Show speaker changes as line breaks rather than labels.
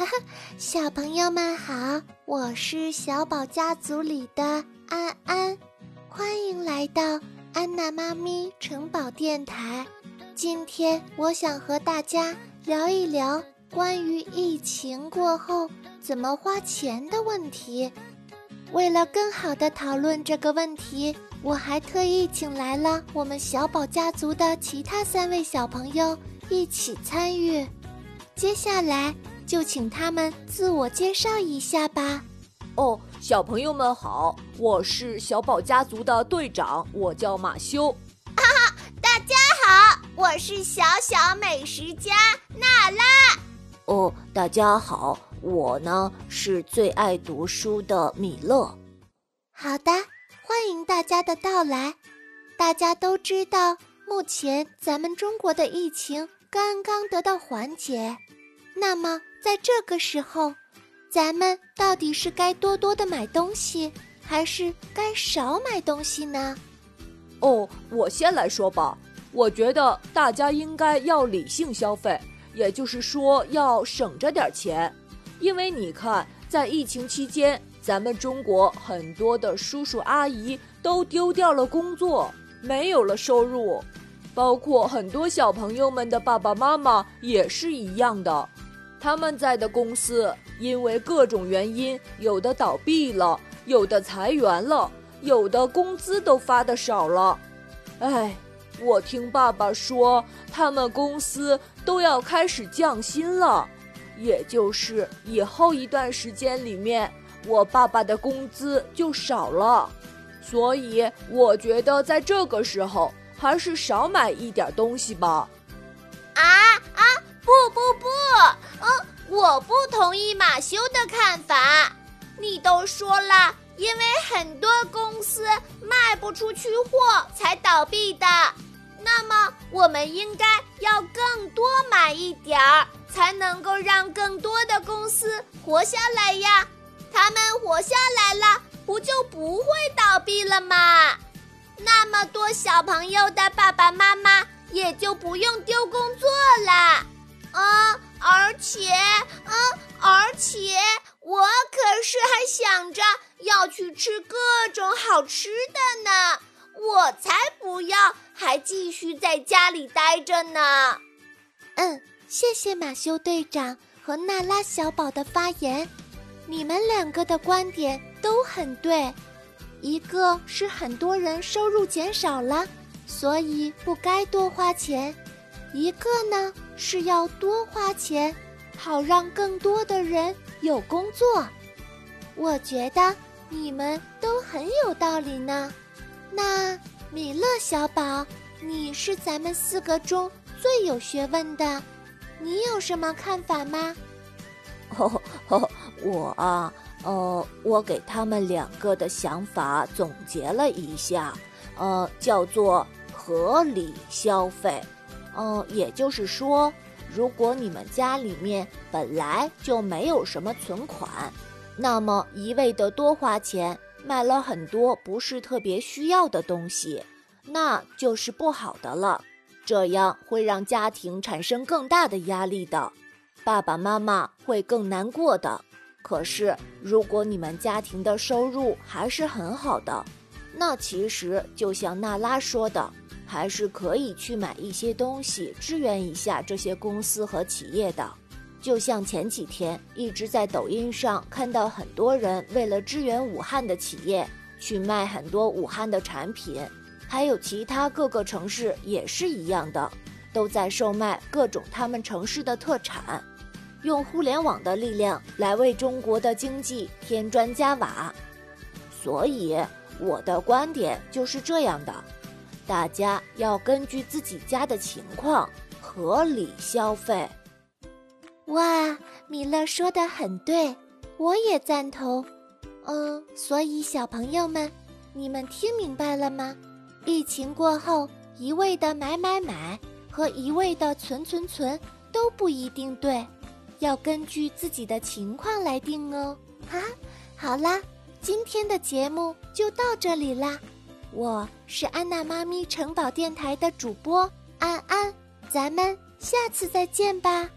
哈哈，小朋友们好，我是小宝家族里的安安，欢迎来到安娜妈咪城堡电台。今天我想和大家聊一聊关于疫情过后怎么花钱的问题。为了更好的讨论这个问题，我还特意请来了我们小宝家族的其他三位小朋友一起参与。接下来。就请他们自我介绍一下吧。
哦，小朋友们好，我是小宝家族的队长，我叫马修。
哈哈，大家好，我是小小美食家娜拉。
哦，大家好，我呢是最爱读书的米勒。
好的，欢迎大家的到来。大家都知道，目前咱们中国的疫情刚刚得到缓解，那么。在这个时候，咱们到底是该多多的买东西，还是该少买东西呢？
哦，我先来说吧。我觉得大家应该要理性消费，也就是说要省着点钱。因为你看，在疫情期间，咱们中国很多的叔叔阿姨都丢掉了工作，没有了收入，包括很多小朋友们的爸爸妈妈也是一样的。他们在的公司因为各种原因，有的倒闭了，有的裁员了，有的工资都发的少了。哎，我听爸爸说，他们公司都要开始降薪了，也就是以后一段时间里面，我爸爸的工资就少了。所以我觉得在这个时候，还是少买一点东西吧。
啊啊！不不不，我不同意马修的看法。你都说了，因为很多公司卖不出去货才倒闭的，那么我们应该要更多买一点儿，才能够让更多的公司活下来呀。他们活下来了，不就不会倒闭了吗？那么多小朋友的爸爸妈妈也就不用丢工作了。啊，而且，且我可是还想着要去吃各种好吃的呢，我才不要还继续在家里待着呢。
嗯，谢谢马修队长和娜拉小宝的发言，你们两个的观点都很对，一个是很多人收入减少了，所以不该多花钱。一个呢是要多花钱，好让更多的人有工作。我觉得你们都很有道理呢。那米勒小宝，你是咱们四个中最有学问的，你有什么看法吗？
哦，我啊，呃，我给他们两个的想法总结了一下，呃，叫做合理消费。嗯，也就是说，如果你们家里面本来就没有什么存款，那么一味的多花钱买了很多不是特别需要的东西，那就是不好的了。这样会让家庭产生更大的压力的，爸爸妈妈会更难过的。可是，如果你们家庭的收入还是很好的，那其实就像娜拉说的。还是可以去买一些东西支援一下这些公司和企业的，就像前几天一直在抖音上看到很多人为了支援武汉的企业去卖很多武汉的产品，还有其他各个城市也是一样的，都在售卖各种他们城市的特产，用互联网的力量来为中国的经济添砖加瓦。所以我的观点就是这样的。大家要根据自己家的情况合理消费。
哇，米勒说的很对，我也赞同。嗯，所以小朋友们，你们听明白了吗？疫情过后，一味的买买买和一味的存存存都不一定对，要根据自己的情况来定哦。哈，好啦，今天的节目就到这里啦。我是安娜妈咪城堡电台的主播安安，咱们下次再见吧。